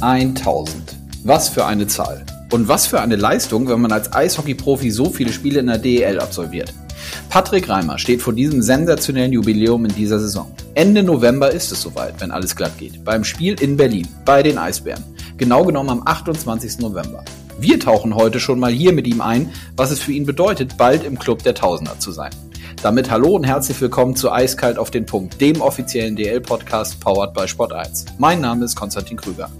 1000. Was für eine Zahl. Und was für eine Leistung, wenn man als Eishockey-Profi so viele Spiele in der DEL absolviert. Patrick Reimer steht vor diesem sensationellen Jubiläum in dieser Saison. Ende November ist es soweit, wenn alles glatt geht. Beim Spiel in Berlin, bei den Eisbären. Genau genommen am 28. November. Wir tauchen heute schon mal hier mit ihm ein, was es für ihn bedeutet, bald im Club der Tausender zu sein. Damit hallo und herzlich willkommen zu Eiskalt auf den Punkt, dem offiziellen DL-Podcast powered by Sport 1. Mein Name ist Konstantin Krüger.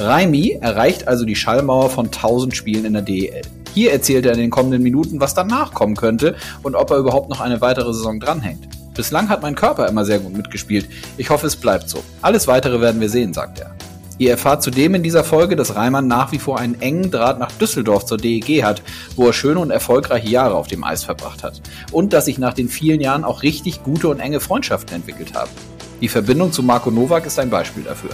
Raimi erreicht also die Schallmauer von 1000 Spielen in der DEL. Hier erzählt er in den kommenden Minuten, was danach kommen könnte und ob er überhaupt noch eine weitere Saison dranhängt. Bislang hat mein Körper immer sehr gut mitgespielt. Ich hoffe, es bleibt so. Alles weitere werden wir sehen, sagt er. Ihr erfahrt zudem in dieser Folge, dass Reimann nach wie vor einen engen Draht nach Düsseldorf zur DEG hat, wo er schöne und erfolgreiche Jahre auf dem Eis verbracht hat. Und dass sich nach den vielen Jahren auch richtig gute und enge Freundschaften entwickelt haben. Die Verbindung zu Marco Nowak ist ein Beispiel dafür.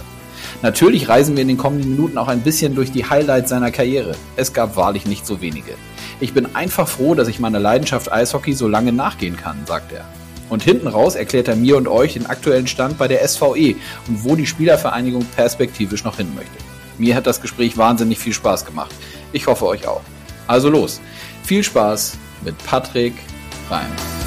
Natürlich reisen wir in den kommenden Minuten auch ein bisschen durch die Highlights seiner Karriere. Es gab wahrlich nicht so wenige. Ich bin einfach froh, dass ich meiner Leidenschaft Eishockey so lange nachgehen kann, sagt er. Und hinten raus erklärt er mir und euch den aktuellen Stand bei der SVE und wo die Spielervereinigung perspektivisch noch hin möchte. Mir hat das Gespräch wahnsinnig viel Spaß gemacht. Ich hoffe euch auch. Also los. Viel Spaß mit Patrick Reim.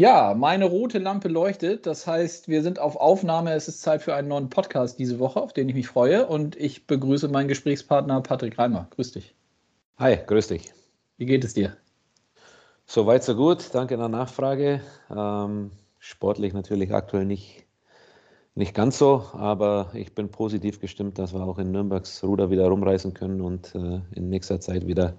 Ja, meine rote Lampe leuchtet. Das heißt, wir sind auf Aufnahme. Es ist Zeit für einen neuen Podcast diese Woche, auf den ich mich freue. Und ich begrüße meinen Gesprächspartner Patrick Reimer. Grüß dich. Hi, grüß dich. Wie geht es dir? Soweit, so gut. Danke der Nachfrage. Ähm, sportlich natürlich aktuell nicht, nicht ganz so, aber ich bin positiv gestimmt, dass wir auch in Nürnbergs Ruder wieder rumreißen können und äh, in nächster Zeit wieder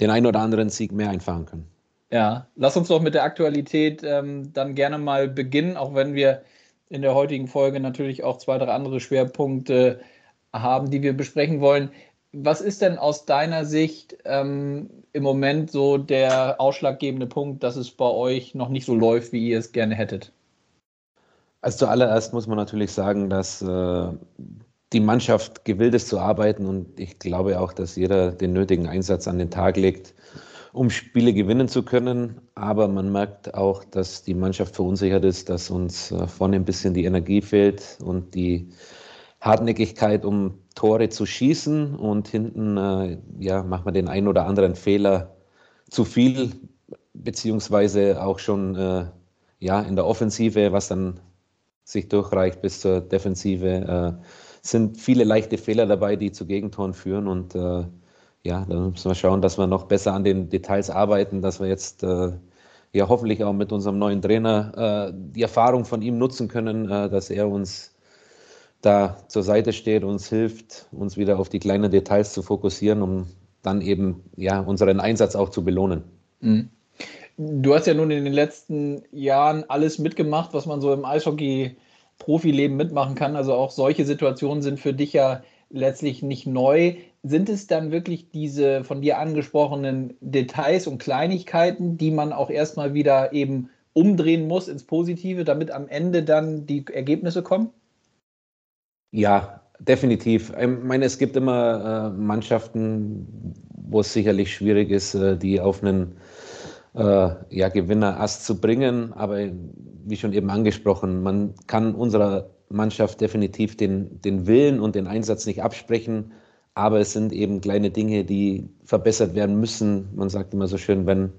den ein oder anderen Sieg mehr einfahren können. Ja, lass uns doch mit der Aktualität ähm, dann gerne mal beginnen, auch wenn wir in der heutigen Folge natürlich auch zwei, drei andere Schwerpunkte haben, die wir besprechen wollen. Was ist denn aus deiner Sicht ähm, im Moment so der ausschlaggebende Punkt, dass es bei euch noch nicht so läuft, wie ihr es gerne hättet? Also zuallererst muss man natürlich sagen, dass äh, die Mannschaft gewillt ist zu arbeiten und ich glaube auch, dass jeder den nötigen Einsatz an den Tag legt, um Spiele gewinnen zu können. Aber man merkt auch, dass die Mannschaft verunsichert ist, dass uns äh, vorne ein bisschen die Energie fehlt und die Hartnäckigkeit, um Tore zu schießen. Und hinten äh, ja, macht man den einen oder anderen Fehler zu viel, beziehungsweise auch schon äh, ja, in der Offensive, was dann sich durchreicht bis zur Defensive, äh, sind viele leichte Fehler dabei, die zu Gegentoren führen. Und ja, da müssen wir schauen, dass wir noch besser an den Details arbeiten, dass wir jetzt äh, ja hoffentlich auch mit unserem neuen Trainer äh, die Erfahrung von ihm nutzen können, dass er uns da zur Seite steht, uns hilft, uns wieder auf die kleinen Details zu fokussieren, um dann eben ja, unseren Einsatz auch zu belohnen. Mhm. Du hast ja nun in den letzten Jahren alles mitgemacht, was man so im Eishockey-Profileben mitmachen kann. Also auch solche Situationen sind für dich ja letztlich nicht neu. Sind es dann wirklich diese von dir angesprochenen Details und Kleinigkeiten, die man auch erstmal wieder eben umdrehen muss ins Positive, damit am Ende dann die Ergebnisse kommen? Ja, definitiv. Ich meine, es gibt immer äh, Mannschaften, wo es sicherlich schwierig ist, äh, die auf einen äh, ja, Gewinner-Ast zu bringen. Aber wie schon eben angesprochen, man kann unserer Mannschaft definitiv den, den Willen und den Einsatz nicht absprechen. Aber es sind eben kleine Dinge, die verbessert werden müssen. Man sagt immer so schön, wenn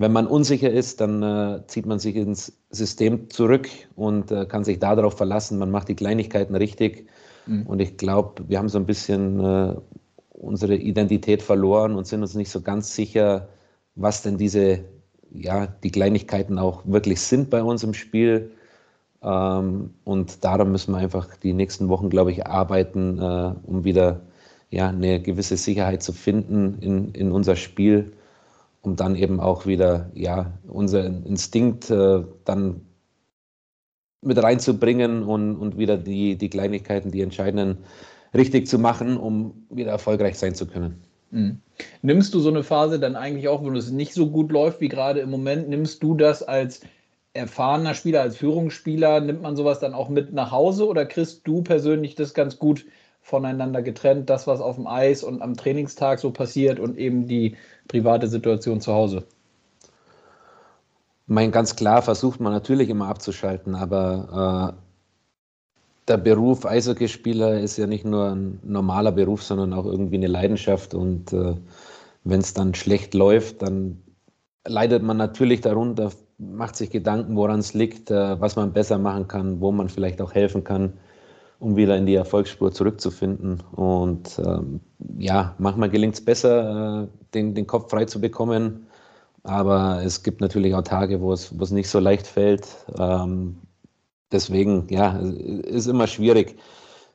wenn man unsicher ist, dann äh, zieht man sich ins System zurück und äh, kann sich darauf verlassen. Man macht die Kleinigkeiten richtig. Mhm. Und ich glaube, wir haben so ein bisschen äh, unsere Identität verloren und sind uns nicht so ganz sicher, was denn diese, ja, die Kleinigkeiten auch wirklich sind bei uns im Spiel. Ähm, und darum müssen wir einfach die nächsten Wochen, glaube ich, arbeiten, äh, um wieder ja, eine gewisse Sicherheit zu finden in, in unser Spiel um dann eben auch wieder ja, unseren Instinkt äh, dann mit reinzubringen und, und wieder die, die Kleinigkeiten, die entscheidenden richtig zu machen, um wieder erfolgreich sein zu können. Mhm. Nimmst du so eine Phase dann eigentlich auch, wenn es nicht so gut läuft wie gerade im Moment, nimmst du das als erfahrener Spieler, als Führungsspieler, nimmt man sowas dann auch mit nach Hause oder kriegst du persönlich das ganz gut voneinander getrennt, das, was auf dem Eis und am Trainingstag so passiert und eben die private Situation zu Hause? Mein ganz klar versucht man natürlich immer abzuschalten, aber der Beruf Eishockeyspieler ist ja nicht nur ein normaler Beruf, sondern auch irgendwie eine Leidenschaft. Und äh, wenn es dann schlecht läuft, dann leidet man natürlich darunter, macht sich Gedanken, woran es liegt, äh, was man besser machen kann, wo man vielleicht auch helfen kann, um wieder in die Erfolgsspur zurückzufinden. Und ähm, ja, manchmal gelingt es besser, äh, den, den Kopf frei zu bekommen. Aber es gibt natürlich auch Tage, wo es, nicht so leicht fällt. Ähm, deswegen, ja, ist immer schwierig.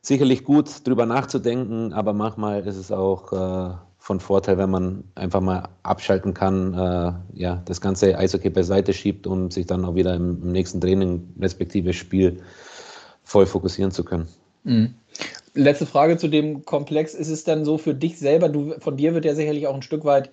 Sicherlich gut, drüber nachzudenken, aber manchmal ist es auch äh, von Vorteil, wenn man einfach mal abschalten kann, äh, ja, das ganze Eishockey beiseite schiebt, um sich dann auch wieder im, im nächsten Training respektive Spiel voll fokussieren zu können. Mhm. Letzte Frage zu dem Komplex. Ist es dann so für dich selber, du, von dir wird ja sicherlich auch ein Stück weit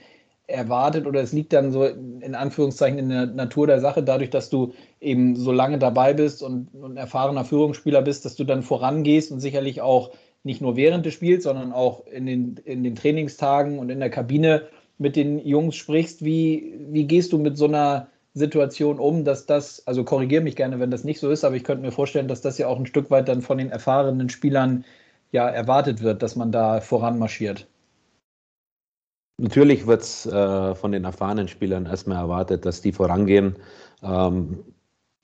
erwartet oder es liegt dann so in Anführungszeichen in der Natur der Sache, dadurch, dass du eben so lange dabei bist und, und erfahrener Führungsspieler bist, dass du dann vorangehst und sicherlich auch nicht nur während des Spiels, sondern auch in den, in den Trainingstagen und in der Kabine mit den Jungs sprichst. Wie, wie gehst du mit so einer Situation um, dass das, also korrigiere mich gerne, wenn das nicht so ist, aber ich könnte mir vorstellen, dass das ja auch ein Stück weit dann von den erfahrenen Spielern ja erwartet wird, dass man da voranmarschiert. Natürlich wird es äh, von den erfahrenen Spielern erstmal erwartet, dass die vorangehen. Ähm,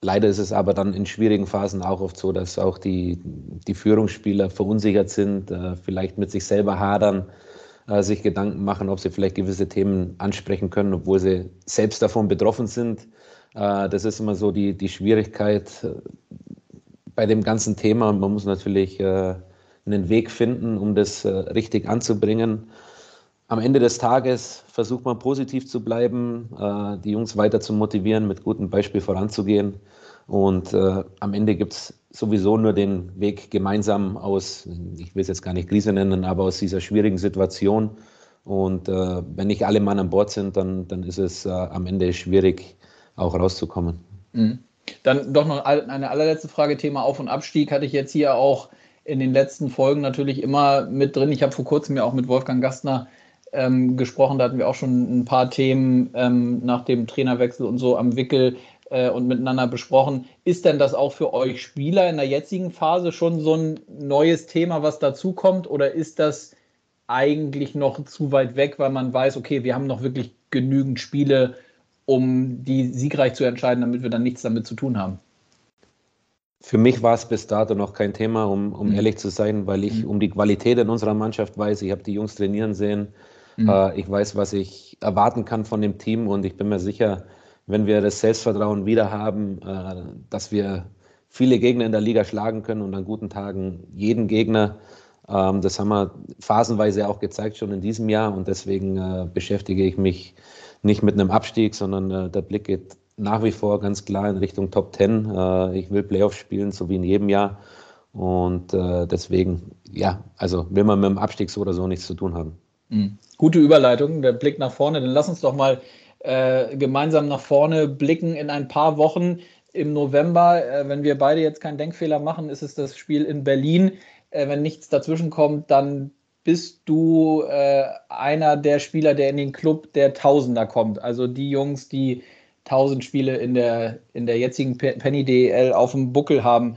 leider ist es aber dann in schwierigen Phasen auch oft so, dass auch die, die Führungsspieler verunsichert sind, äh, vielleicht mit sich selber hadern, äh, sich Gedanken machen, ob sie vielleicht gewisse Themen ansprechen können, obwohl sie selbst davon betroffen sind. Äh, das ist immer so die, die Schwierigkeit bei dem ganzen Thema. Man muss natürlich einen Weg finden, um das richtig anzubringen am Ende des Tages versucht man positiv zu bleiben, äh, die Jungs weiter zu motivieren, mit gutem Beispiel voranzugehen. Und äh, am Ende gibt es sowieso nur den Weg gemeinsam aus, ich will es jetzt gar nicht Krise nennen, aber aus dieser schwierigen Situation. Und äh, wenn nicht alle Mann an Bord sind, dann, dann ist es äh, am Ende schwierig, auch rauszukommen. Mhm. Dann doch noch eine allerletzte Frage, Thema Auf- und Abstieg hatte ich jetzt hier auch in den letzten Folgen natürlich immer mit drin. Ich habe vor kurzem ja auch mit Wolfgang Gastner ähm, gesprochen. Da hatten wir auch schon ein paar Themen ähm, nach dem Trainerwechsel und so am Wickel äh, und miteinander besprochen. Ist denn das auch für euch Spieler in der jetzigen Phase schon so ein neues Thema, was dazukommt? Oder ist das eigentlich noch zu weit weg, weil man weiß, okay, wir haben noch wirklich genügend Spiele, um die siegreich zu entscheiden, damit wir dann nichts damit zu tun haben? Für mich war es bis dato noch kein Thema, um, um mhm. ehrlich zu sein, weil ich mhm. um die Qualität in unserer Mannschaft weiß. Ich habe die Jungs trainieren sehen. Mhm. Äh, ich weiß, was ich erwarten kann von dem Team und ich bin mir sicher, wenn wir das Selbstvertrauen wieder haben, äh, dass wir viele Gegner in der Liga schlagen können und an guten Tagen jeden Gegner. Ähm, das haben wir phasenweise auch gezeigt schon in diesem Jahr und deswegen äh, beschäftige ich mich nicht mit einem Abstieg, sondern der Blick geht nach wie vor ganz klar in Richtung Top 10. ich will Playoffs spielen, so wie in jedem Jahr. Und deswegen, ja, also will man mit dem Abstieg so oder so nichts zu tun haben. Mhm. Gute Überleitung, der Blick nach vorne. Dann lass uns doch mal äh, gemeinsam nach vorne blicken in ein paar Wochen im November. Äh, wenn wir beide jetzt keinen Denkfehler machen, ist es das Spiel in Berlin. Äh, wenn nichts dazwischen kommt, dann bist du äh, einer der Spieler, der in den Club der Tausender kommt. Also die Jungs, die 1000 Spiele in der, in der jetzigen Penny DL auf dem Buckel haben.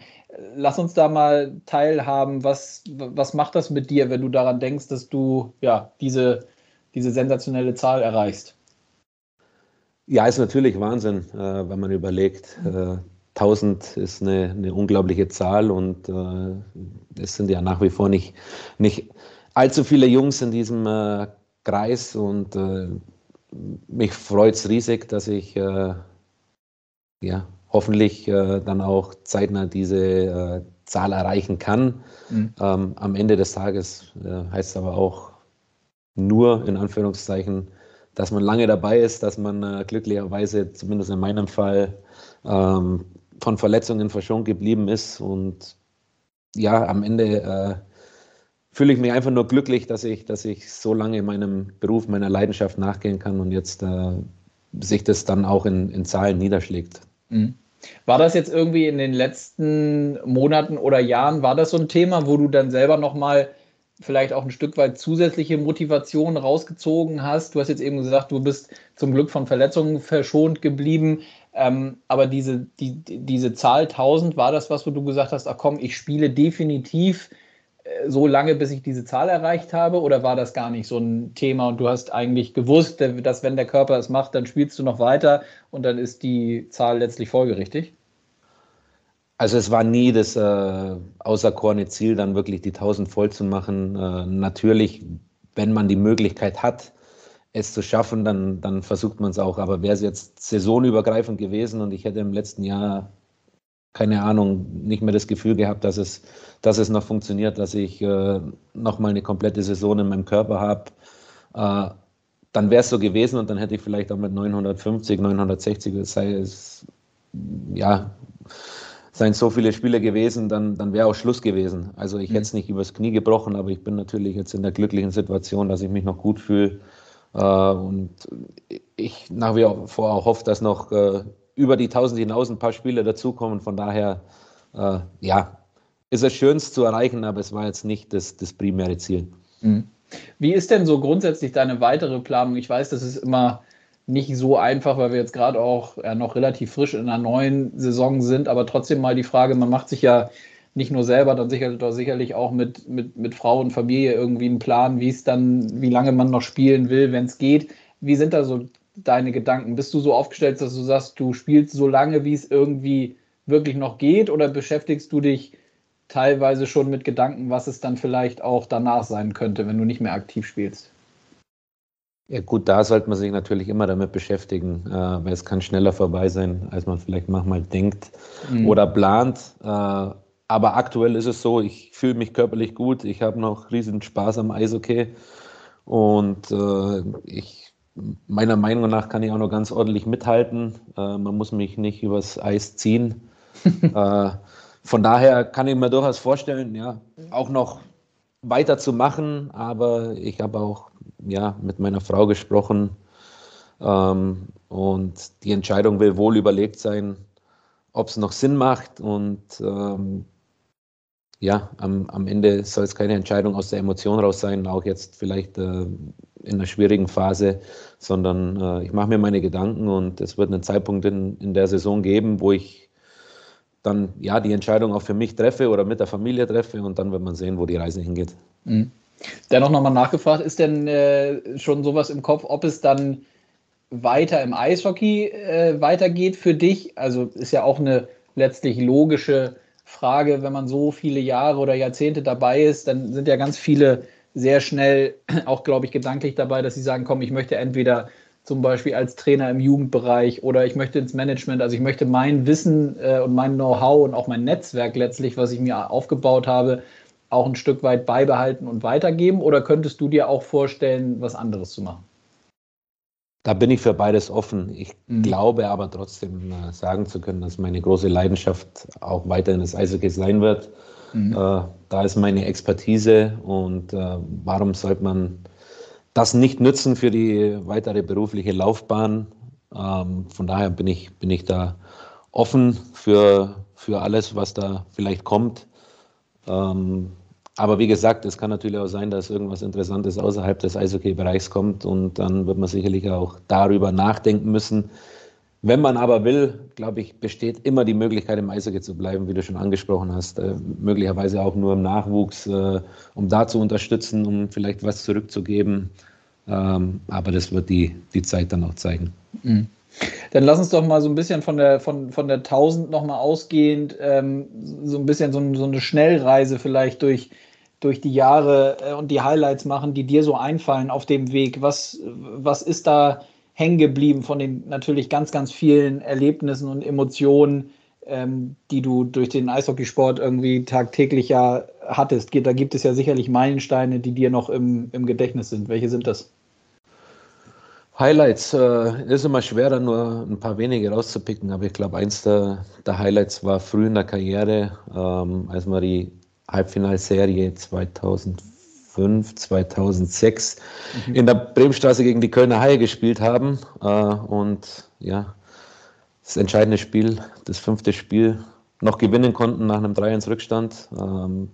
Lass uns da mal teilhaben. Was, was macht das mit dir, wenn du daran denkst, dass du ja, diese, diese sensationelle Zahl erreichst? Ja, ist natürlich Wahnsinn, äh, wenn man überlegt. Äh, 1000 ist eine, eine, unglaubliche Zahl und äh, es sind ja nach wie vor nicht, nicht allzu viele Jungs in diesem äh, Kreis und äh, mich freut es riesig, dass ich äh, ja, hoffentlich äh, dann auch zeitnah diese äh, Zahl erreichen kann. Mhm. Ähm, am Ende des Tages äh, heißt es aber auch nur in Anführungszeichen, dass man lange dabei ist, dass man äh, glücklicherweise, zumindest in meinem Fall, ähm, von Verletzungen verschont geblieben ist. Und ja, am Ende fühle ich mich einfach nur glücklich, dass ich, dass ich so lange meinem Beruf, meiner Leidenschaft nachgehen kann und jetzt äh, sich das dann auch in, in Zahlen niederschlägt. Mhm. War das jetzt irgendwie in den letzten Monaten oder Jahren, war das so ein Thema, wo du dann selber nochmal vielleicht auch ein Stück weit zusätzliche Motivation rausgezogen hast? Du hast jetzt eben gesagt, du bist zum Glück von Verletzungen verschont geblieben. Ähm, aber diese, die, diese Zahl 1000, war das was, wo du gesagt hast, ach komm, ich spiele definitiv so lange, bis ich diese Zahl erreicht habe? Oder war das gar nicht so ein Thema und du hast eigentlich gewusst, dass wenn der Körper es macht, dann spielst du noch weiter und dann ist die Zahl letztlich folgerichtig? Also es war nie das äh, außerkorne Ziel, dann wirklich die 1000 voll zu machen. Äh, natürlich, wenn man die Möglichkeit hat, es zu schaffen, dann, dann versucht man es auch. Aber wäre es jetzt saisonübergreifend gewesen und ich hätte im letzten Jahr, keine Ahnung, nicht mehr das Gefühl gehabt, dass es, dass es noch funktioniert, dass ich äh, nochmal eine komplette Saison in meinem Körper habe, äh, dann wäre es so gewesen und dann hätte ich vielleicht auch mit 950, 960, sei es, ja, seien so viele Spiele gewesen, dann, dann wäre auch Schluss gewesen. Also ich mhm. hätte es nicht übers Knie gebrochen, aber ich bin natürlich jetzt in der glücklichen Situation, dass ich mich noch gut fühle. Äh, und ich nach wie vor auch hoffe, dass noch äh, über die 1000 hinaus ein paar Spiele dazukommen. Von daher, äh, ja, ist es schön zu erreichen, aber es war jetzt nicht das, das primäre Ziel. Mhm. Wie ist denn so grundsätzlich deine weitere Planung? Ich weiß, das ist immer nicht so einfach, weil wir jetzt gerade auch ja, noch relativ frisch in einer neuen Saison sind, aber trotzdem mal die Frage, man macht sich ja nicht nur selber, dann sicherlich, auch mit, mit, mit Frau und Familie irgendwie einen Plan, wie es dann, wie lange man noch spielen will, wenn es geht. Wie sind da so deine Gedanken? Bist du so aufgestellt, dass du sagst, du spielst so lange, wie es irgendwie wirklich noch geht, oder beschäftigst du dich teilweise schon mit Gedanken, was es dann vielleicht auch danach sein könnte, wenn du nicht mehr aktiv spielst? Ja gut, da sollte man sich natürlich immer damit beschäftigen, äh, weil es kann schneller vorbei sein, als man vielleicht manchmal denkt mhm. oder plant. Äh, aber aktuell ist es so, ich fühle mich körperlich gut, ich habe noch riesen Spaß am Eishockey und äh, ich, meiner Meinung nach kann ich auch noch ganz ordentlich mithalten. Äh, man muss mich nicht übers Eis ziehen. Äh, von daher kann ich mir durchaus vorstellen, ja, auch noch weiterzumachen, aber ich habe auch ja, mit meiner Frau gesprochen ähm, und die Entscheidung will wohl überlegt sein, ob es noch Sinn macht und ähm, ja, am, am Ende soll es keine Entscheidung aus der Emotion raus sein, auch jetzt vielleicht äh, in einer schwierigen Phase, sondern äh, ich mache mir meine Gedanken und es wird einen Zeitpunkt in, in der Saison geben, wo ich dann ja die Entscheidung auch für mich treffe oder mit der Familie treffe und dann wird man sehen, wo die Reise hingeht. Mhm. Dennoch nochmal nachgefragt, ist denn äh, schon sowas im Kopf, ob es dann weiter im Eishockey äh, weitergeht für dich? Also ist ja auch eine letztlich logische Frage, wenn man so viele Jahre oder Jahrzehnte dabei ist, dann sind ja ganz viele sehr schnell auch, glaube ich, gedanklich dabei, dass sie sagen, komm, ich möchte entweder zum Beispiel als Trainer im Jugendbereich oder ich möchte ins Management, also ich möchte mein Wissen äh, und mein Know-how und auch mein Netzwerk letztlich, was ich mir aufgebaut habe, auch ein Stück weit beibehalten und weitergeben? Oder könntest du dir auch vorstellen, was anderes zu machen? Da bin ich für beides offen. Ich mhm. glaube aber trotzdem äh, sagen zu können, dass meine große Leidenschaft auch weiterhin das Eishockey sein wird. Mhm. Äh, da ist meine Expertise und äh, warum sollte man das nicht nützen für die weitere berufliche Laufbahn? Ähm, von daher bin ich, bin ich da offen für, für alles, was da vielleicht kommt. Ähm, aber wie gesagt, es kann natürlich auch sein, dass irgendwas Interessantes außerhalb des Eishockey-Bereichs kommt und dann wird man sicherlich auch darüber nachdenken müssen. Wenn man aber will, glaube ich, besteht immer die Möglichkeit, im Eishockey zu bleiben, wie du schon angesprochen hast. Äh, möglicherweise auch nur im Nachwuchs, äh, um da zu unterstützen, um vielleicht was zurückzugeben. Ähm, aber das wird die, die Zeit dann auch zeigen. Mhm. Dann lass uns doch mal so ein bisschen von der, von, von der 1000 nochmal ausgehend, ähm, so ein bisschen so, so, eine Schnellreise vielleicht durch, durch die Jahre äh, und die Highlights machen, die dir so einfallen auf dem Weg. Was, was ist da hängen geblieben von den natürlich ganz, ganz vielen Erlebnissen und Emotionen, ähm, die du durch den Eishockeysport irgendwie tagtäglich ja hattest? Da gibt es ja sicherlich Meilensteine, die dir noch im, im Gedächtnis sind. Welche sind das? Highlights äh, ist immer schwer, da nur ein paar wenige rauszupicken, aber ich glaube, eins der, der, Highlights war früh in der Karriere, ähm, als wir die Halbfinalserie 2005, 2006 mhm. in der Bremenstraße gegen die Kölner Haie gespielt haben. Äh, und ja, das entscheidende Spiel, das fünfte Spiel, noch gewinnen konnten nach einem 3-1-Rückstand. Ähm,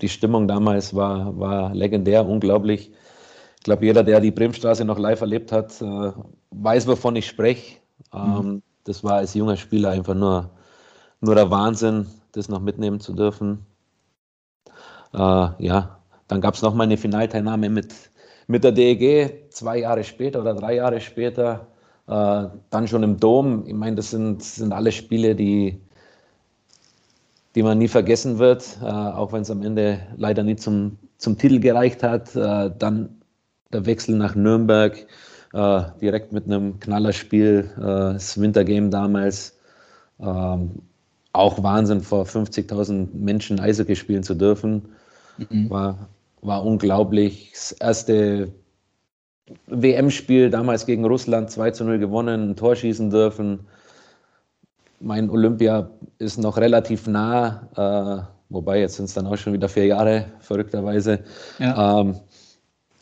die Stimmung damals war, war legendär, unglaublich. Ich glaube, jeder, der die Bremenstraße noch live erlebt hat, äh, weiß, wovon ich spreche. Ähm, mhm. das war als junger Spieler einfach nur, nur der Wahnsinn, das noch mitnehmen zu dürfen. Äh, ja, dann gab es noch mal eine Finalteilnahme mit, mit der DEG, zwei Jahre später oder drei Jahre später. Äh, dann schon im Dom. Ich meine, das sind, sind alle Spiele, die, die man nie vergessen wird, äh, auch wenn es am Ende leider nie zum, zum Titel gereicht hat. Äh, dann der Wechsel nach Nürnberg, äh, direkt mit einem Knallerspiel, äh, das Wintergame damals. Ähm, auch Wahnsinn, vor 50.000 Menschen Eishockey spielen zu dürfen. Mhm. War, war unglaublich. Das erste WM-Spiel damals gegen Russland 2 zu 0 gewonnen, ein Tor schießen dürfen. Mein Olympia ist noch relativ nah, äh, wobei jetzt sind es dann auch schon wieder vier Jahre, verrückterweise. Ja, ähm,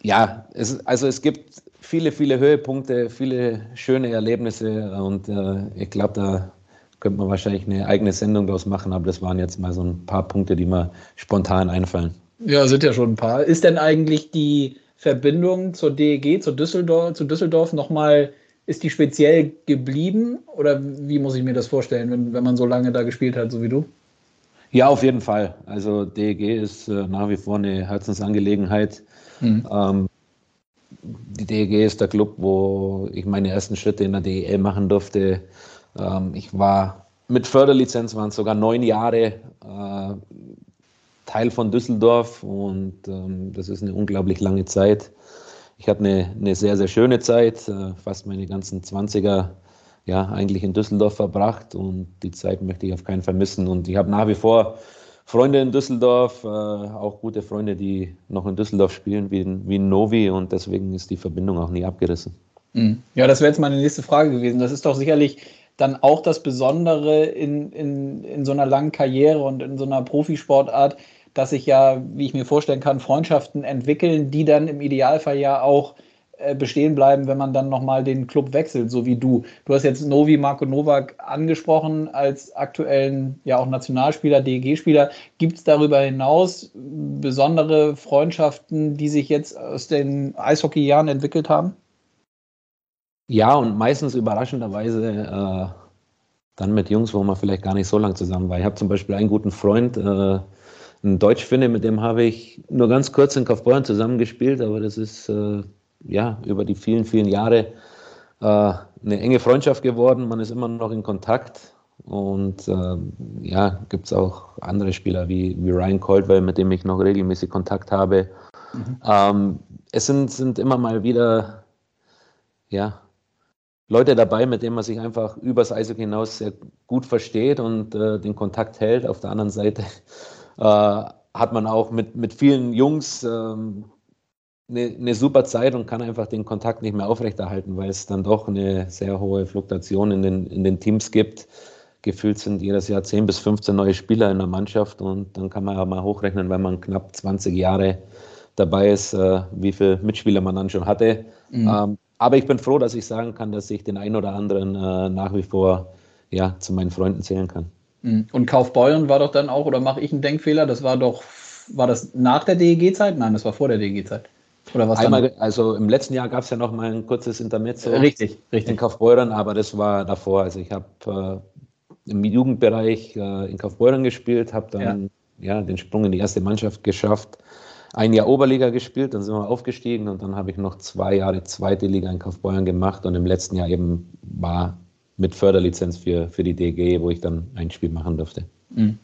ja es, also es gibt viele, viele Höhepunkte, viele schöne Erlebnisse und äh, ich glaube, da könnte man wahrscheinlich eine eigene Sendung daraus machen, aber das waren jetzt mal so ein paar Punkte, die mir spontan einfallen. Ja, sind ja schon ein paar. Ist denn eigentlich die Verbindung zur DEG, zu Düsseldorf, zu Düsseldorf nochmal, ist die speziell geblieben? Oder wie muss ich mir das vorstellen, wenn, wenn man so lange da gespielt hat, so wie du? Ja, auf jeden Fall. Also DEG ist äh, nach wie vor eine Herzensangelegenheit. Mhm. Ähm, die DEG ist der Club, wo ich meine ersten Schritte in der DEL machen durfte. Ähm, ich war mit Förderlizenz, waren sogar neun Jahre äh, Teil von Düsseldorf und ähm, das ist eine unglaublich lange Zeit. Ich hatte eine, eine sehr, sehr schöne Zeit, äh, fast meine ganzen 20er ja, eigentlich in Düsseldorf verbracht und die Zeit möchte ich auf keinen Fall missen. Und ich habe nach wie vor Freunde in Düsseldorf, äh, auch gute Freunde, die noch in Düsseldorf spielen, wie, wie Novi und deswegen ist die Verbindung auch nie abgerissen. Mhm. Ja, das wäre jetzt meine nächste Frage gewesen. Das ist doch sicherlich dann auch das Besondere in, in, in so einer langen Karriere und in so einer Profisportart, dass sich ja, wie ich mir vorstellen kann, Freundschaften entwickeln, die dann im Idealfall ja auch äh, bestehen bleiben, wenn man dann nochmal den Club wechselt, so wie du. Du hast jetzt Novi Marco Novak angesprochen als aktuellen, ja auch Nationalspieler, DEG-Spieler. Gibt es darüber hinaus besondere Freundschaften, die sich jetzt aus den Eishockeyjahren entwickelt haben? Ja, und meistens überraschenderweise äh, dann mit Jungs, wo man vielleicht gar nicht so lange zusammen war. Ich habe zum Beispiel einen guten Freund, äh, ein Deutsch-Finne, mit dem habe ich nur ganz kurz in Kaufbeuren zusammengespielt, aber das ist äh, ja über die vielen, vielen Jahre äh, eine enge Freundschaft geworden. Man ist immer noch in Kontakt. Und äh, ja, gibt es auch andere Spieler wie, wie Ryan Caldwell, mit dem ich noch regelmäßig Kontakt habe. Mhm. Ähm, es sind, sind immer mal wieder ja, Leute dabei, mit denen man sich einfach übers Eishockey hinaus sehr gut versteht und äh, den Kontakt hält. Auf der anderen Seite äh, hat man auch mit, mit vielen Jungs ähm, eine, eine super Zeit und kann einfach den Kontakt nicht mehr aufrechterhalten, weil es dann doch eine sehr hohe Fluktuation in den, in den Teams gibt. Gefühlt sind jedes Jahr 10 bis 15 neue Spieler in der Mannschaft und dann kann man ja mal hochrechnen, wenn man knapp 20 Jahre dabei ist, äh, wie viele Mitspieler man dann schon hatte. Mhm. Ähm, aber ich bin froh, dass ich sagen kann, dass ich den einen oder anderen äh, nach wie vor ja, zu meinen Freunden zählen kann. Mhm. Und Kaufbeuren war doch dann auch, oder mache ich einen Denkfehler? Das war doch, war das nach der DEG-Zeit? Nein, das war vor der DEG-Zeit. Oder was Einmal, also im letzten Jahr gab es ja noch mal ein kurzes Intermezzo. Richtig, richtig. In Kaufbeuren, aber das war davor. Also ich habe äh, im Jugendbereich äh, in Kaufbeuren gespielt, habe dann ja. ja. den Sprung in die erste Mannschaft geschafft. Ein Jahr Oberliga gespielt, dann sind wir aufgestiegen und dann habe ich noch zwei Jahre zweite Liga in Kaufbeuren gemacht und im letzten Jahr eben war mit Förderlizenz für, für die DG, wo ich dann ein Spiel machen durfte. Mhm.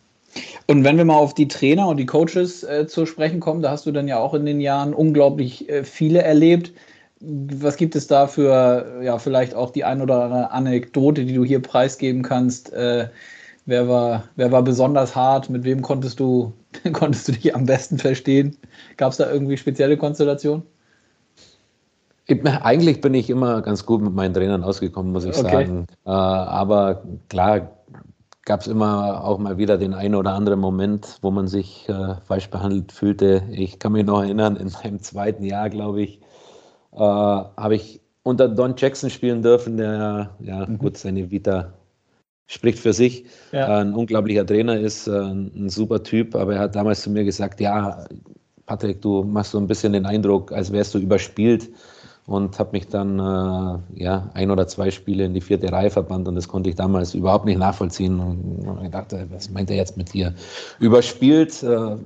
Und wenn wir mal auf die Trainer und die Coaches äh, zu sprechen kommen, da hast du dann ja auch in den Jahren unglaublich äh, viele erlebt. Was gibt es da für, ja, vielleicht auch die ein oder andere Anekdote, die du hier preisgeben kannst? Äh, wer, war, wer war besonders hart? Mit wem konntest du, konntest du dich am besten verstehen? Gab es da irgendwie spezielle Konstellationen? Eigentlich bin ich immer ganz gut mit meinen Trainern ausgekommen, muss ich okay. sagen. Äh, aber klar gab es immer auch mal wieder den einen oder anderen Moment, wo man sich äh, falsch behandelt fühlte. Ich kann mich noch erinnern, in meinem zweiten Jahr, glaube ich, äh, habe ich unter Don Jackson spielen dürfen, der, ja, mhm. gut, seine Vita spricht für sich. Ja. Äh, ein unglaublicher Trainer ist, äh, ein super Typ, aber er hat damals zu mir gesagt, ja, Patrick, du machst so ein bisschen den Eindruck, als wärst du überspielt und habe mich dann äh, ja, ein oder zwei Spiele in die vierte Reihe verbannt und das konnte ich damals überhaupt nicht nachvollziehen. Und ich dachte, was meint er jetzt mit dir? Überspielt. Äh,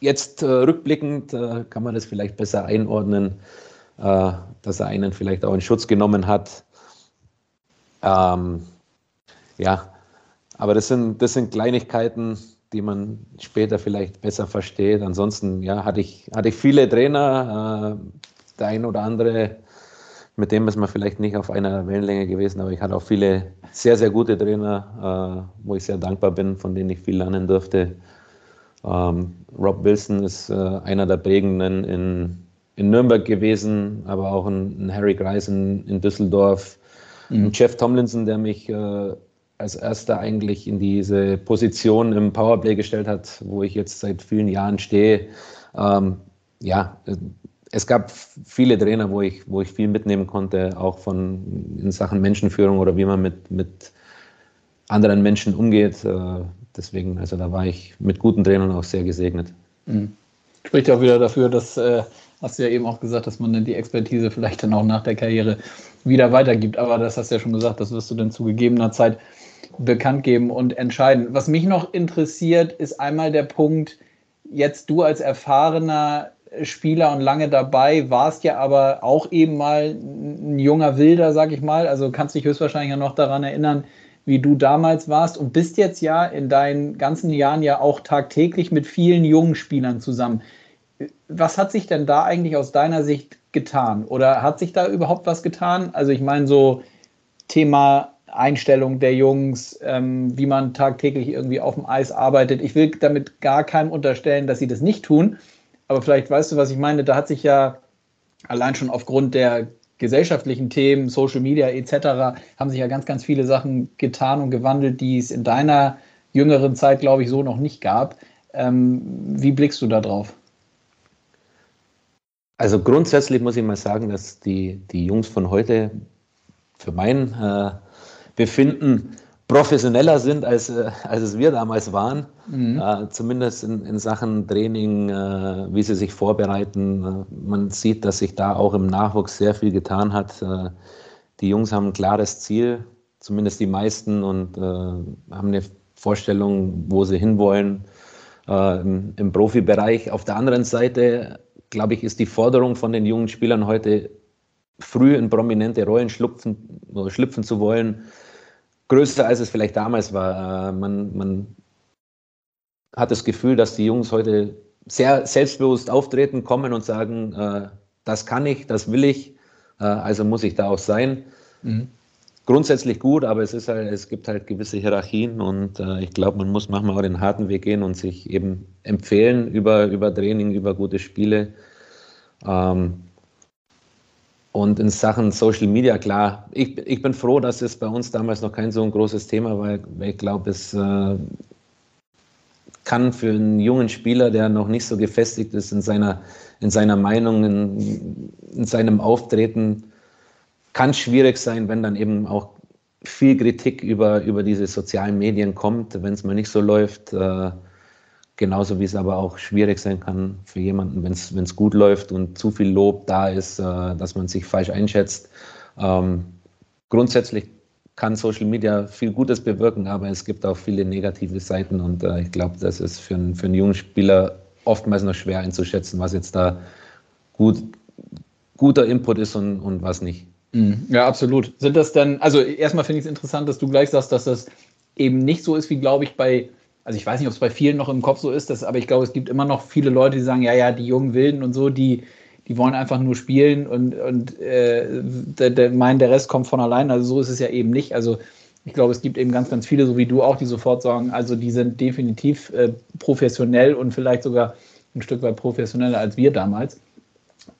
jetzt äh, rückblickend äh, kann man das vielleicht besser einordnen, dass er einen vielleicht auch in Schutz genommen hat. Ähm, ja, aber das sind, das sind Kleinigkeiten, die man später vielleicht besser versteht. Ansonsten ja, hatte, ich, hatte ich viele Trainer, äh, der ein oder andere, mit dem ist man vielleicht nicht auf einer Wellenlänge gewesen, aber ich hatte auch viele sehr, sehr gute Trainer, äh, wo ich sehr dankbar bin, von denen ich viel lernen durfte. Ähm, Rob Wilson ist äh, einer der prägenden in, in Nürnberg gewesen, aber auch ein, ein Harry Greis in, in Düsseldorf. Mhm. Jeff Tomlinson, der mich äh, als erster eigentlich in diese Position im Powerplay gestellt hat, wo ich jetzt seit vielen Jahren stehe. Ähm, ja, es gab viele Trainer, wo ich, wo ich viel mitnehmen konnte, auch von in Sachen Menschenführung oder wie man mit, mit anderen Menschen umgeht. Äh, deswegen, also da war ich mit guten Trainern auch sehr gesegnet. Mhm. Spricht auch wieder dafür, dass, äh, hast du ja eben auch gesagt, dass man dann die Expertise vielleicht dann auch nach der Karriere wieder weitergibt. Aber das hast du ja schon gesagt, das wirst du dann zu gegebener Zeit bekannt geben und entscheiden. Was mich noch interessiert, ist einmal der Punkt, jetzt du als erfahrener Spieler und lange dabei, warst ja aber auch eben mal ein junger Wilder, sag ich mal. Also kannst dich höchstwahrscheinlich ja noch daran erinnern, wie du damals warst und bist jetzt ja in deinen ganzen Jahren ja auch tagtäglich mit vielen jungen Spielern zusammen. Was hat sich denn da eigentlich aus deiner Sicht getan? Oder hat sich da überhaupt was getan? Also ich meine so Thema Einstellung der Jungs, ähm, wie man tagtäglich irgendwie auf dem Eis arbeitet. Ich will damit gar keinem unterstellen, dass sie das nicht tun. Aber vielleicht weißt du, was ich meine. Da hat sich ja allein schon aufgrund der gesellschaftlichen Themen, Social Media etc., haben sich ja ganz, ganz viele Sachen getan und gewandelt, die es in deiner jüngeren Zeit, glaube ich, so noch nicht gab. Ähm, wie blickst du da drauf? Also grundsätzlich muss ich mal sagen, dass die, die Jungs von heute für mein äh, Befinden professioneller sind, als, äh, als es wir damals waren. Mhm. Äh, zumindest in, in, Sachen Training, äh, wie sie sich vorbereiten. Äh, man sieht, dass sich da auch im Nachwuchs sehr viel getan hat. Äh, die Jungs haben ein klares Ziel, zumindest die meisten, und äh, haben eine Vorstellung, wo sie hinwollen im, im Profibereich. Auf der anderen Seite, glaube ich, ist die Forderung von den jungen Spielern heute, früh in prominente Rollen schlüpfen, schlüpfen zu wollen, größer, als es vielleicht damals war. Äh, man, man hat das Gefühl, dass die Jungs heute sehr selbstbewusst auftreten, kommen und sagen, äh, das kann ich, das will ich, äh, also muss ich da auch sein. Mhm. Grundsätzlich gut, aber es ist halt, es gibt halt gewisse Hierarchien und äh, ich glaube, man muss manchmal auch den harten Weg gehen und sich eben empfehlen über, über Training, über gute Spiele. Ähm, und in Sachen Social Media, klar, ich, ich bin froh, dass es bei uns damals noch kein so ein großes Thema war, weil ich glaube, es äh, kann für einen jungen Spieler, der noch nicht so gefestigt ist in seiner, in seiner Meinung, in, in seinem Auftreten, kann schwierig sein, wenn dann eben auch viel Kritik über, über diese sozialen Medien kommt, wenn es mal nicht so läuft. Äh, Genauso wie es aber auch schwierig sein kann für jemanden, wenn es gut läuft und zu viel Lob da ist, äh, dass man sich falsch einschätzt. Ähm, grundsätzlich kann Social Media viel Gutes bewirken, aber es gibt auch viele negative Seiten und äh, ich glaube, das ist für, ein, für einen jungen Spieler oftmals noch schwer einzuschätzen, was jetzt da gut, guter Input ist und, und was nicht. Mhm. Ja, absolut. Sind das dann, also erstmal finde ich es interessant, dass du gleich sagst, dass das eben nicht so ist, wie glaube ich bei also ich weiß nicht, ob es bei vielen noch im Kopf so ist, dass, aber ich glaube, es gibt immer noch viele Leute, die sagen, ja, ja, die jungen Wilden und so, die, die wollen einfach nur spielen und, und äh, der, der meinen, der Rest kommt von allein. Also so ist es ja eben nicht. Also ich glaube, es gibt eben ganz, ganz viele, so wie du auch, die sofort sagen, also die sind definitiv äh, professionell und vielleicht sogar ein Stück weit professioneller als wir damals.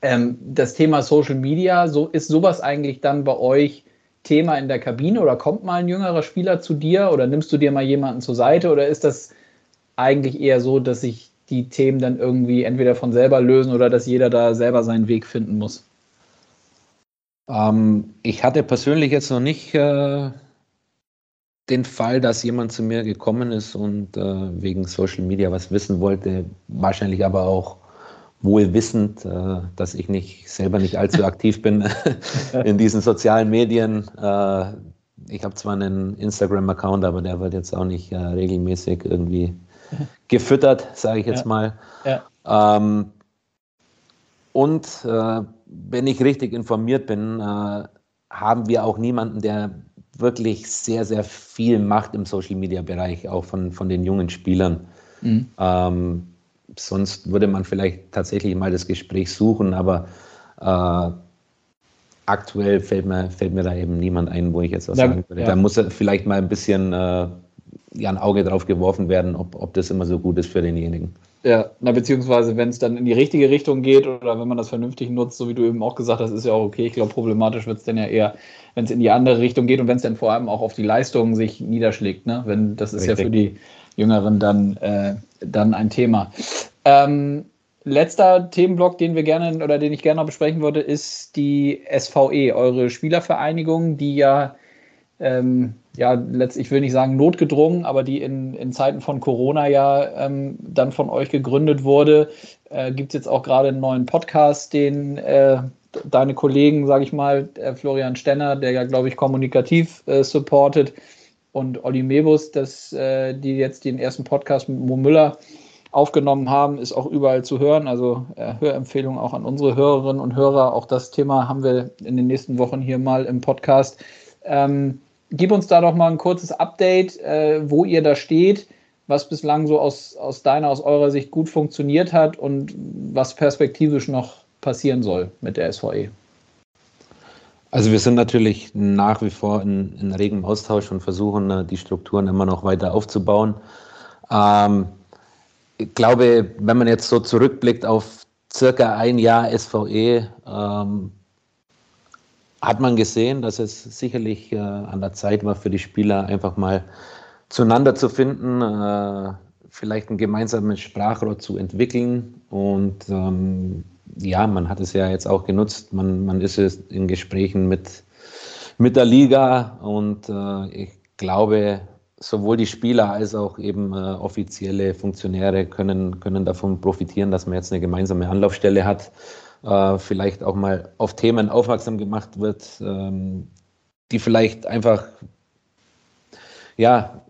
Ähm, das Thema Social Media, so ist sowas eigentlich dann bei euch Thema in der Kabine oder kommt mal ein jüngerer Spieler zu dir oder nimmst du dir mal jemanden zur Seite oder ist das eigentlich eher so, dass sich die Themen dann irgendwie entweder von selber lösen oder dass jeder da selber seinen Weg finden muss? Ähm, ich hatte persönlich jetzt noch nicht äh, den Fall, dass jemand zu mir gekommen ist und äh, wegen Social Media was wissen wollte, wahrscheinlich aber auch wohl wissend, äh, dass ich nicht selber nicht allzu aktiv bin in diesen sozialen Medien. Äh, ich habe zwar einen Instagram-Account, aber der wird jetzt auch nicht äh, regelmäßig irgendwie gefüttert, sage ich jetzt ja. mal. Ja. Ähm, und äh, wenn ich richtig informiert bin, äh, haben wir auch niemanden, der wirklich sehr, sehr viel macht im Social-Media-Bereich, auch von, von den jungen Spielern. Mhm. Ähm, sonst würde man vielleicht tatsächlich mal das Gespräch suchen, aber äh, aktuell fällt mir, fällt mir da eben niemand ein, wo ich jetzt was ja, sagen würde. Ja. Da muss vielleicht mal ein bisschen äh, ja, ein Auge drauf geworfen werden, ob, ob das immer so gut ist für denjenigen. Ja, na, beziehungsweise wenn es dann in die richtige Richtung geht oder wenn man das vernünftig nutzt, so wie du eben auch gesagt hast, ist ja auch okay. Ich glaube, problematisch wird es dann ja eher, wenn es in die andere Richtung geht und wenn es dann vor allem auch auf die Leistung sich niederschlägt. Ne? Wenn, das ist Richtig. ja für die Jüngeren dann, äh, dann ein Thema. Ähm, letzter Themenblock, den wir gerne oder den ich gerne noch besprechen würde, ist die SVE, eure Spielervereinigung, die ja ähm, ja, letztlich, ich will nicht sagen notgedrungen, aber die in, in Zeiten von Corona ja ähm, dann von euch gegründet wurde. Äh, Gibt es jetzt auch gerade einen neuen Podcast, den äh, deine Kollegen, sage ich mal, Florian Stenner, der ja, glaube ich, kommunikativ äh, supportet, und Olli Mebus, dass, äh, die jetzt den ersten Podcast mit Mo Müller aufgenommen haben, ist auch überall zu hören. Also äh, Hörempfehlung auch an unsere Hörerinnen und Hörer. Auch das Thema haben wir in den nächsten Wochen hier mal im Podcast. Ähm, gib uns da doch mal ein kurzes Update, äh, wo ihr da steht, was bislang so aus, aus deiner, aus eurer Sicht gut funktioniert hat und was perspektivisch noch passieren soll mit der SVE. Also wir sind natürlich nach wie vor in, in regem Austausch und versuchen äh, die Strukturen immer noch weiter aufzubauen. Ähm, ich glaube, wenn man jetzt so zurückblickt auf circa ein Jahr SVE, ähm, hat man gesehen, dass es sicherlich äh, an der Zeit war für die Spieler einfach mal zueinander zu finden, äh, vielleicht ein gemeinsames Sprachrohr zu entwickeln. Und ähm, ja, man hat es ja jetzt auch genutzt. Man, man ist in Gesprächen mit, mit der Liga und äh, ich glaube, sowohl die Spieler als auch eben äh, offizielle Funktionäre können, können davon profitieren, dass man jetzt eine gemeinsame Anlaufstelle hat äh, vielleicht auch mal auf Themen aufmerksam gemacht wird, ähm, die vielleicht einfach ja,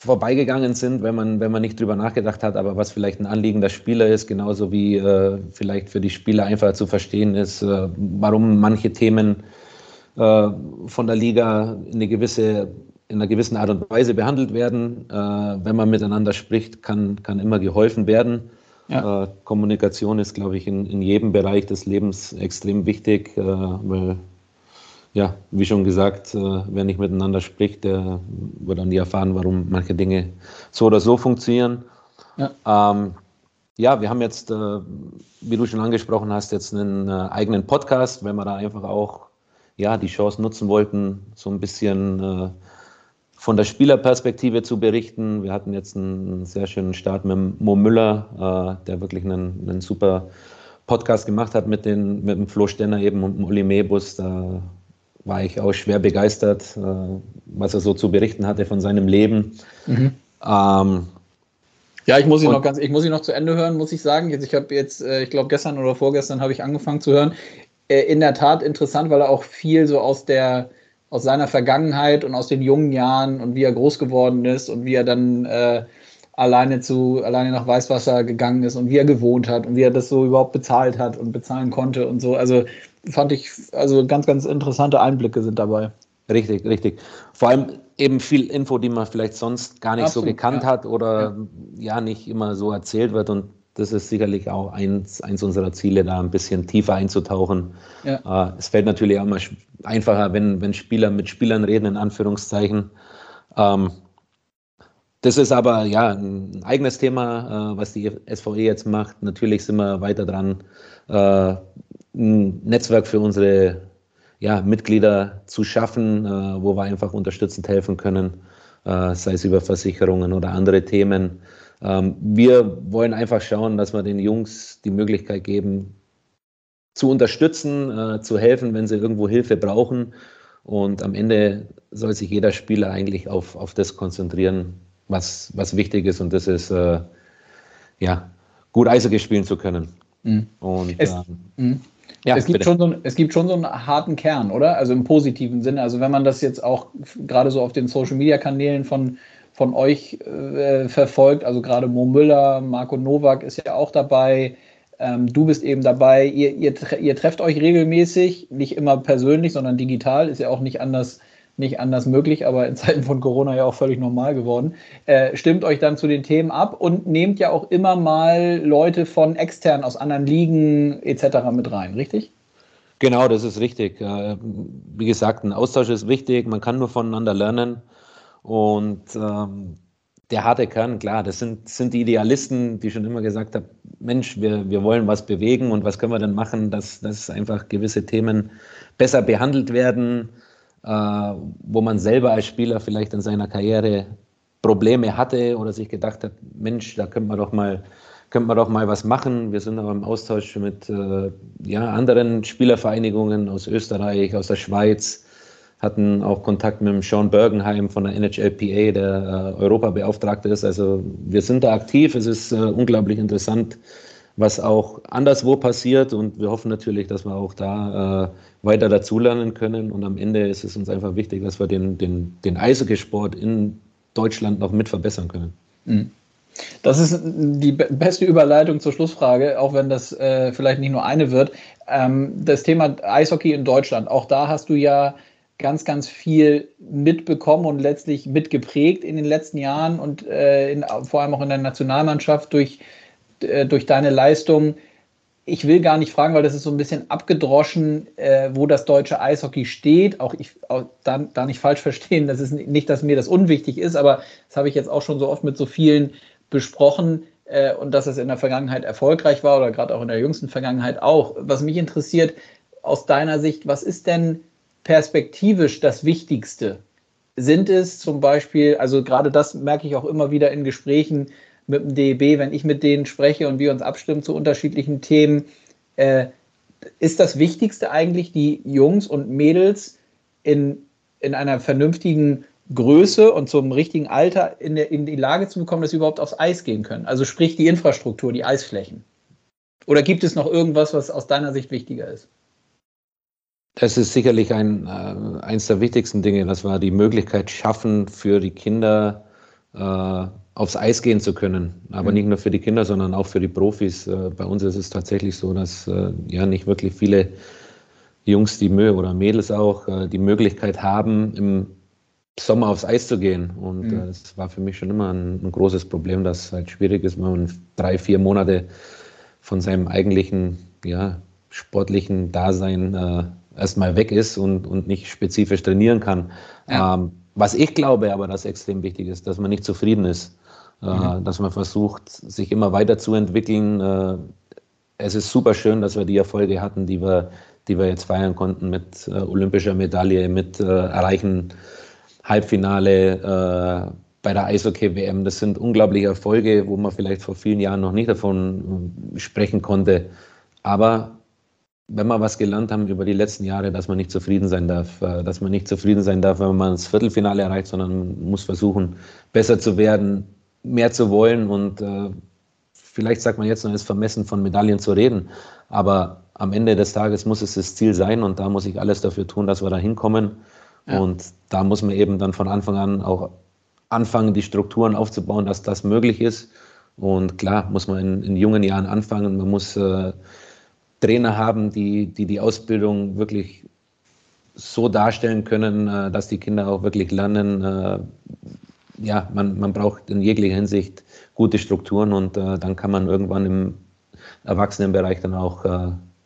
vorbeigegangen sind, wenn man, wenn man nicht drüber nachgedacht hat, aber was vielleicht ein Anliegen der Spieler ist, genauso wie äh, vielleicht für die Spieler einfach zu verstehen ist, äh, warum manche Themen äh, von der Liga in, eine gewisse, in einer gewissen Art und Weise behandelt werden. Äh, wenn man miteinander spricht, kann, kann immer geholfen werden. Ja. Äh, Kommunikation ist, glaube ich, in, in jedem Bereich des Lebens extrem wichtig, äh, weil, ja, wie schon gesagt, äh, wer nicht miteinander spricht, der wird auch nie erfahren, warum manche Dinge so oder so funktionieren. Ja, ähm, ja wir haben jetzt, äh, wie du schon angesprochen hast, jetzt einen äh, eigenen Podcast, weil wir da einfach auch ja, die Chance nutzen wollten, so ein bisschen von der Spielerperspektive zu berichten. Wir hatten jetzt einen sehr schönen Start mit Mo Müller, der wirklich einen, einen, super Podcast gemacht hat mit, den, mit dem Flo Stenner eben und dem Uli Mebus. Da war ich auch schwer begeistert, äh, was er so zu berichten hatte von seinem Leben. Mhm. Ähm, ja, ich muss ihn noch ganz, ich muss ihn noch zu Ende hören, muss ich sagen. Jetzt, ich habe jetzt, äh, ich glaube gestern oder vorgestern habe ich angefangen zu hören. Äh, in der Tat interessant, weil er auch viel so aus der aus seiner Vergangenheit und aus den jungen Jahren und wie er groß geworden ist und wie er dann äh, alleine zu alleine nach Weißwasser gegangen ist und wie er gewohnt hat und wie er das so überhaupt bezahlt hat und bezahlen konnte und so. Also fand ich, also ganz, ganz interessante Einblicke sind dabei. Richtig, richtig. Vor allem eben viel Info, die man vielleicht sonst gar nicht Absolut, so gekannt ja. hat oder ja. ja. nicht immer so erzählt wird. Und das ist sicherlich auch eins, eins unserer Ziele, da ein bisschen tiefer einzutauchen. Ja. Äh, es fällt natürlich auch mal einfacher, wenn, wenn Spieler mit Spielern reden, in Anführungszeichen. Ähm, das ist aber ja ein eigenes Thema, äh, was die SVE jetzt macht. Natürlich sind wir weiter dran, äh, ein Netzwerk für unsere ja, Mitglieder zu schaffen, äh, wo wir einfach unterstützend helfen können, äh, sei es über Versicherungen oder andere Themen. Ähm, wir wollen einfach schauen, dass wir den Jungs die Möglichkeit geben, zu unterstützen, äh, zu helfen, wenn sie irgendwo Hilfe brauchen. Und am Ende soll sich jeder Spieler eigentlich auf, auf das konzentrieren, was, was wichtig ist. Und das ist, äh, ja, gut Eishockey spielen zu können. Mhm. Und es, ähm, ja, es, gibt schon so, es gibt schon so einen harten Kern, oder? Also im positiven Sinne. Also wenn man das jetzt auch gerade so auf den Social-Media-Kanälen von, von euch äh, verfolgt, also gerade Mo Müller, Marco Nowak ist ja auch dabei, ähm, du bist eben dabei, ihr, ihr, ihr trefft euch regelmäßig, nicht immer persönlich, sondern digital, ist ja auch nicht anders nicht anders möglich, aber in Zeiten von Corona ja auch völlig normal geworden. Äh, stimmt euch dann zu den Themen ab und nehmt ja auch immer mal Leute von extern aus anderen Ligen etc. mit rein, richtig? Genau, das ist richtig. Äh, wie gesagt, ein Austausch ist wichtig, man kann nur voneinander lernen und ähm, der harte Kern, klar, das sind, sind die Idealisten, die schon immer gesagt haben, Mensch, wir, wir wollen was bewegen und was können wir denn machen, dass, dass einfach gewisse Themen besser behandelt werden, wo man selber als Spieler vielleicht in seiner Karriere Probleme hatte oder sich gedacht hat, Mensch, da könnte man doch mal, könnte man doch mal was machen. Wir sind auch im Austausch mit äh, ja, anderen Spielervereinigungen aus Österreich, aus der Schweiz, hatten auch Kontakt mit dem Sean Bergenheim von der NHLPA, der äh, Europabeauftragte ist. Also wir sind da aktiv. Es ist äh, unglaublich interessant, was auch anderswo passiert und wir hoffen natürlich, dass wir auch da äh, weiter dazulernen können und am Ende ist es uns einfach wichtig, dass wir den, den, den Eishockeysport in Deutschland noch mit verbessern können. Mhm. Das ist die beste Überleitung zur Schlussfrage, auch wenn das äh, vielleicht nicht nur eine wird. Ähm, das Thema Eishockey in Deutschland, auch da hast du ja ganz, ganz viel mitbekommen und letztlich mitgeprägt in den letzten Jahren und äh, in, vor allem auch in der Nationalmannschaft durch, äh, durch deine Leistung. Ich will gar nicht fragen, weil das ist so ein bisschen abgedroschen, äh, wo das deutsche Eishockey steht. Auch ich auch da, da nicht falsch verstehen, das ist nicht, dass mir das unwichtig ist, aber das habe ich jetzt auch schon so oft mit so vielen besprochen äh, und dass es in der Vergangenheit erfolgreich war oder gerade auch in der jüngsten Vergangenheit auch. Was mich interessiert, aus deiner Sicht, was ist denn perspektivisch das Wichtigste? Sind es zum Beispiel, also gerade das merke ich auch immer wieder in Gesprächen mit dem DEB, wenn ich mit denen spreche und wir uns abstimmen zu unterschiedlichen Themen, äh, ist das Wichtigste eigentlich, die Jungs und Mädels in, in einer vernünftigen Größe und zum richtigen Alter in, der, in die Lage zu bekommen, dass sie überhaupt aufs Eis gehen können? Also sprich die Infrastruktur, die Eisflächen. Oder gibt es noch irgendwas, was aus deiner Sicht wichtiger ist? Das ist sicherlich ein, äh, eines der wichtigsten Dinge, dass wir die Möglichkeit schaffen, für die Kinder äh, aufs Eis gehen zu können. Aber mhm. nicht nur für die Kinder, sondern auch für die Profis. Äh, bei uns ist es tatsächlich so, dass äh, ja nicht wirklich viele Jungs die Mühe oder Mädels auch äh, die Möglichkeit haben, im Sommer aufs Eis zu gehen. Und mhm. das war für mich schon immer ein, ein großes Problem, dass es halt schwierig ist, wenn man drei, vier Monate von seinem eigentlichen ja, sportlichen Dasein äh, erstmal weg ist und, und nicht spezifisch trainieren kann. Ja. Ähm, was ich glaube aber, dass extrem wichtig ist, dass man nicht zufrieden ist, mhm. dass man versucht, sich immer weiterzuentwickeln. Äh, es ist super schön, dass wir die Erfolge hatten, die wir, die wir jetzt feiern konnten mit äh, olympischer Medaille, mit äh, Erreichen Halbfinale bei der Eishockey-WM. Das sind unglaubliche Erfolge, wo man vielleicht vor vielen Jahren noch nicht davon sprechen konnte. Aber wenn wir was gelernt haben über die letzten Jahre, dass man nicht zufrieden sein darf, dass man nicht zufrieden sein darf, wenn man das Viertelfinale erreicht, sondern man muss versuchen, besser zu werden, mehr zu wollen und äh, vielleicht sagt man jetzt noch, es ist vermessen von Medaillen zu reden, aber am Ende des Tages muss es das Ziel sein und da muss ich alles dafür tun, dass wir da hinkommen ja. und da muss man eben dann von Anfang an auch anfangen, die Strukturen aufzubauen, dass das möglich ist und klar muss man in, in jungen Jahren anfangen, man muss äh, Trainer haben, die, die die Ausbildung wirklich so darstellen können, äh, dass die Kinder auch wirklich lernen. Äh, ja, man, man braucht in jeglicher Hinsicht gute Strukturen und äh, dann kann man irgendwann im Erwachsenenbereich dann auch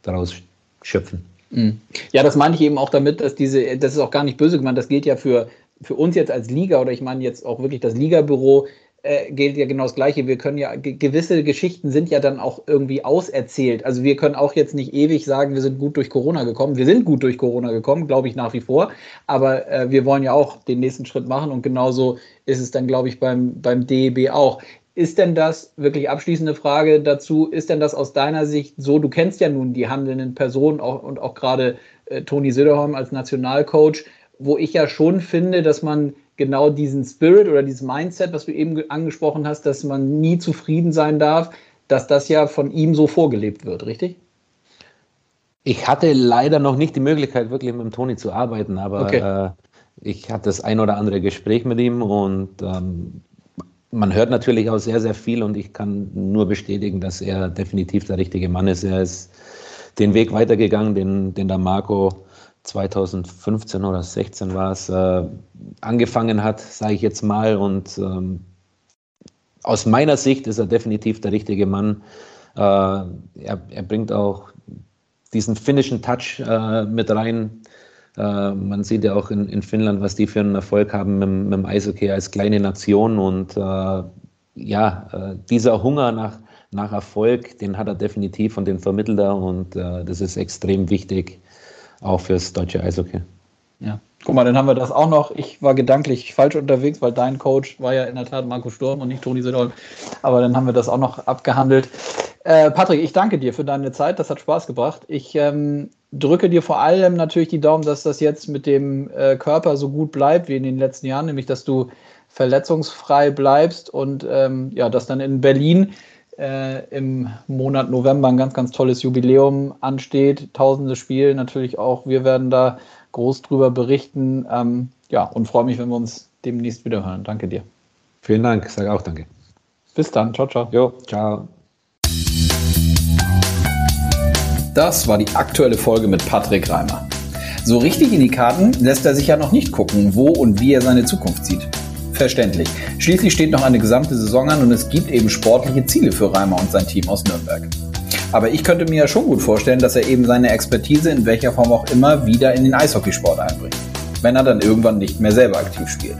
daraus schöpfen. Mhm. Ja, das meine ich eben auch damit, dass diese, das ist auch gar nicht böse gemeint, das gilt ja für, für uns jetzt als Liga oder ich meine jetzt auch wirklich das Ligabüro, äh, gilt ja genau das Gleiche. Wir können ja, gewisse Geschichten sind ja dann auch irgendwie auserzählt. Also wir können auch jetzt nicht ewig sagen, wir sind gut durch Corona gekommen. Wir sind gut durch Corona gekommen, glaube ich nach wie vor. Aber äh, wir wollen ja auch den nächsten Schritt machen und genauso ist es dann, glaube ich, beim, beim DEB auch. Ist denn das, wirklich abschließende Frage dazu, ist denn das aus deiner Sicht so, du kennst ja nun die handelnden Personen auch, und auch gerade äh, Toni Söderholm als Nationalcoach, wo ich ja schon finde, dass man genau diesen Spirit oder dieses Mindset, was du eben angesprochen hast, dass man nie zufrieden sein darf, dass das ja von ihm so vorgelebt wird, richtig? Ich hatte leider noch nicht die Möglichkeit, wirklich mit dem Toni zu arbeiten, aber okay. äh, ich hatte das ein oder andere Gespräch mit ihm und ähm, man hört natürlich auch sehr, sehr viel und ich kann nur bestätigen, dass er definitiv der richtige Mann ist. Er ist den Weg weitergegangen, den, den der Marco 2015 oder 16 war es, äh, angefangen hat, sage ich jetzt mal. Und ähm, aus meiner Sicht ist er definitiv der richtige Mann. Äh, er, er, bringt auch diesen finnischen Touch äh, mit rein. Äh, man sieht ja auch in, in, Finnland, was die für einen Erfolg haben mit, mit dem Eishockey als kleine Nation. Und äh, ja, äh, dieser Hunger nach, nach Erfolg, den hat er definitiv und den vermittelt er. Und das ist extrem wichtig, auch fürs deutsche Eishockey. Ja. Guck mal, dann haben wir das auch noch. Ich war gedanklich falsch unterwegs, weil dein Coach war ja in der Tat Marco Sturm und nicht Toni Söderholm. Aber dann haben wir das auch noch abgehandelt. Äh, Patrick, ich danke dir für deine Zeit. Das hat Spaß gebracht. Ich ähm, drücke dir vor allem natürlich die Daumen, dass das jetzt mit dem äh, Körper so gut bleibt wie in den letzten Jahren, nämlich dass du verletzungsfrei bleibst und ähm, ja, dass dann in Berlin äh, im Monat November ein ganz, ganz tolles Jubiläum ansteht. Tausende Spiele natürlich auch. Wir werden da groß drüber berichten. Ähm, ja, und freue mich, wenn wir uns demnächst wieder hören. Danke dir. Vielen Dank, sage auch danke. Bis dann, ciao, ciao. Jo, ciao. Das war die aktuelle Folge mit Patrick Reimer. So richtig in die Karten lässt er sich ja noch nicht gucken, wo und wie er seine Zukunft sieht. Verständlich. Schließlich steht noch eine gesamte Saison an und es gibt eben sportliche Ziele für Reimer und sein Team aus Nürnberg. Aber ich könnte mir ja schon gut vorstellen, dass er eben seine Expertise in welcher Form auch immer wieder in den Eishockeysport einbringt. Wenn er dann irgendwann nicht mehr selber aktiv spielt.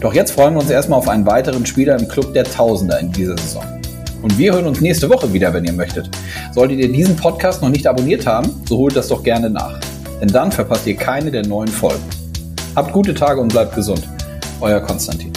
Doch jetzt freuen wir uns erstmal auf einen weiteren Spieler im Club der Tausender in dieser Saison. Und wir hören uns nächste Woche wieder, wenn ihr möchtet. Solltet ihr diesen Podcast noch nicht abonniert haben, so holt das doch gerne nach. Denn dann verpasst ihr keine der neuen Folgen. Habt gute Tage und bleibt gesund. Euer Konstantin.